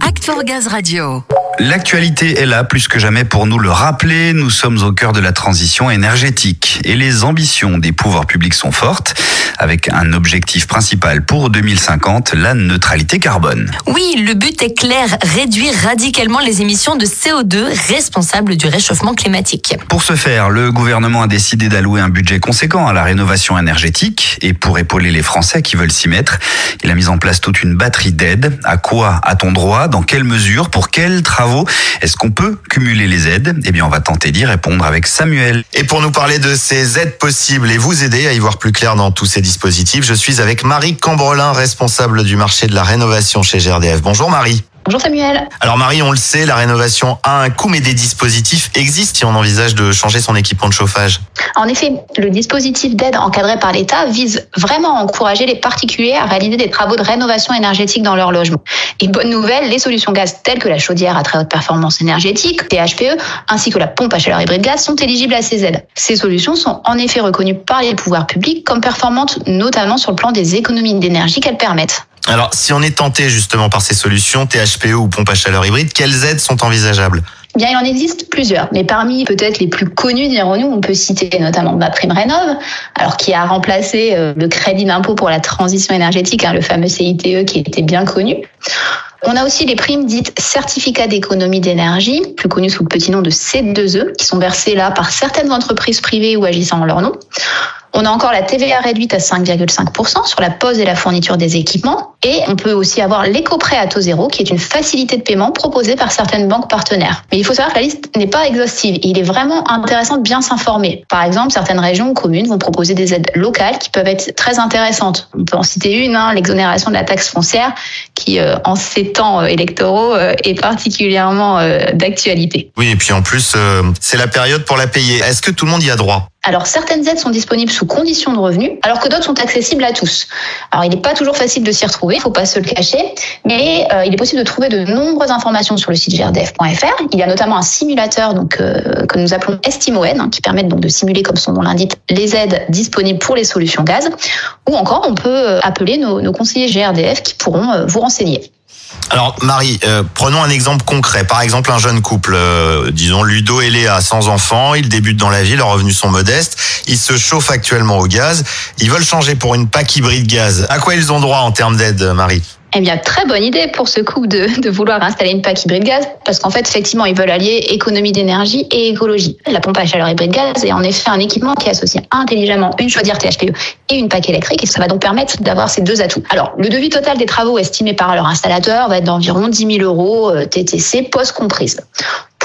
Act for Gaz Radio. L'actualité est là plus que jamais pour nous le rappeler. Nous sommes au cœur de la transition énergétique et les ambitions des pouvoirs publics sont fortes avec un objectif principal pour 2050, la neutralité carbone. Oui, le but est clair, réduire radicalement les émissions de CO2 responsables du réchauffement climatique. Pour ce faire, le gouvernement a décidé d'allouer un budget conséquent à la rénovation énergétique et pour épauler les Français qui veulent s'y mettre, il a mis en place toute une batterie d'aides. À quoi a-t-on droit? Dans quelle mesure? Pour quels travaux est-ce qu'on peut cumuler les aides? Eh bien, on va tenter d'y répondre avec Samuel. Et pour nous parler de ces aides possibles et vous aider à y voir plus clair dans tous ces dispositifs, je suis avec Marie Cambrelin, responsable du marché de la rénovation chez GRDF. Bonjour Marie. Bonjour Samuel. Alors Marie, on le sait, la rénovation a un coût, mais des dispositifs existent si on envisage de changer son équipement de chauffage. En effet, le dispositif d'aide encadré par l'État vise vraiment à encourager les particuliers à réaliser des travaux de rénovation énergétique dans leur logement. Et bonne nouvelle, les solutions gaz telles que la chaudière à très haute performance énergétique, THPE, ainsi que la pompe à chaleur hybride gaz sont éligibles à ces aides. Ces solutions sont en effet reconnues par les pouvoirs publics comme performantes, notamment sur le plan des économies d'énergie qu'elles permettent. Alors, si on est tenté justement par ces solutions, THPE ou pompe à chaleur hybride, quelles aides sont envisageables? Bien, il en existe plusieurs, mais parmi peut-être les plus connus, dirons-nous, on peut citer notamment ma prime rénov, alors qui a remplacé euh, le crédit d'impôt pour la transition énergétique, hein, le fameux CITE qui était bien connu. On a aussi les primes dites certificats d'économie d'énergie, plus connues sous le petit nom de C2E, qui sont versées là par certaines entreprises privées ou agissant en leur nom. On a encore la TVA réduite à 5,5% sur la pose et la fourniture des équipements. Et on peut aussi avoir l'éco-prêt à taux zéro, qui est une facilité de paiement proposée par certaines banques partenaires. Mais il faut savoir que la liste n'est pas exhaustive. il est vraiment intéressant de bien s'informer. Par exemple, certaines régions ou communes vont proposer des aides locales qui peuvent être très intéressantes. On peut en citer une, hein, l'exonération de la taxe foncière, qui euh, en ces temps euh, électoraux euh, est particulièrement d'actualité. Oui, et puis en plus, c'est la période pour la payer. Est-ce que tout le monde y a droit? Alors certaines aides sont disponibles sous conditions de revenus, alors que d'autres sont accessibles à tous. Alors il n'est pas toujours facile de s'y retrouver, il faut pas se le cacher, mais euh, il est possible de trouver de nombreuses informations sur le site grdf.fr. Il y a notamment un simulateur donc euh, que nous appelons Estimoed, hein, qui permet donc de simuler, comme son nom l'indique, les aides disponibles pour les solutions gaz. Ou encore, on peut euh, appeler nos, nos conseillers GRDF qui pourront vous renseigner. Alors Marie, euh, prenons un exemple concret. Par exemple, un jeune couple, euh, disons Ludo et Léa, sans enfants, ils débutent dans la vie, leurs revenus sont modestes, ils se chauffent actuellement au gaz, ils veulent changer pour une PAC hybride gaz. À quoi ils ont droit en termes d'aide, Marie? Eh bien, très bonne idée pour ce couple de, vouloir installer une PAC hybride gaz, parce qu'en fait, effectivement, ils veulent allier économie d'énergie et écologie. La pompe à chaleur hybride gaz est en effet un équipement qui associe intelligemment une chaudière THPE et une PAC électrique, et ça va donc permettre d'avoir ces deux atouts. Alors, le devis total des travaux estimé par leur installateur va être d'environ 10 000 euros euh, TTC post comprise.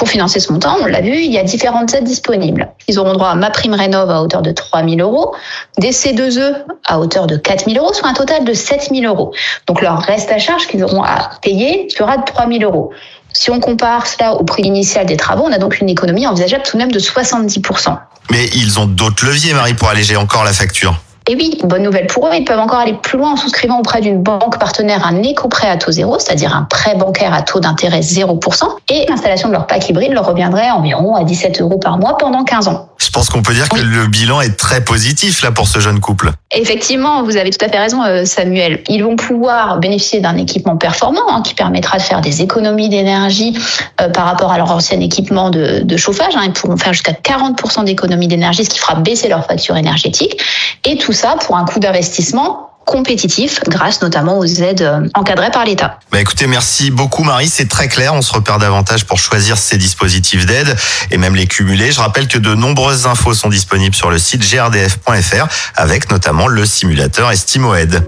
Pour financer ce montant, on l'a vu, il y a différentes aides disponibles. Ils auront droit à ma prime rénov à hauteur de 3 000 euros, des C2E à hauteur de 4 000 euros, soit un total de 7 000 euros. Donc leur reste à charge qu'ils auront à payer sera de 3 000 euros. Si on compare cela au prix initial des travaux, on a donc une économie envisageable tout de même de 70%. Mais ils ont d'autres leviers, Marie, pour alléger encore la facture. Et oui, bonne nouvelle pour eux, ils peuvent encore aller plus loin en souscrivant auprès d'une banque partenaire un éco-prêt à taux zéro, c'est-à-dire un prêt bancaire à taux d'intérêt 0%, et l'installation de leur pack hybride leur reviendrait environ à 17 euros par mois pendant 15 ans. Je pense qu'on peut dire que le bilan est très positif là pour ce jeune couple. Effectivement, vous avez tout à fait raison, euh, Samuel. Ils vont pouvoir bénéficier d'un équipement performant hein, qui permettra de faire des économies d'énergie euh, par rapport à leur ancien équipement de, chauffage. Hein. Ils pourront faire jusqu'à 40% d'économies d'énergie, ce qui fera baisser leur facture énergétique. Et tout ça pour un coût d'investissement compétitif grâce notamment aux aides euh, encadrées par l'État. Bah écoutez, merci beaucoup Marie, c'est très clair, on se repère davantage pour choisir ces dispositifs d'aide et même les cumuler. Je rappelle que de nombreuses infos sont disponibles sur le site grdf.fr avec notamment le simulateur Estimoed.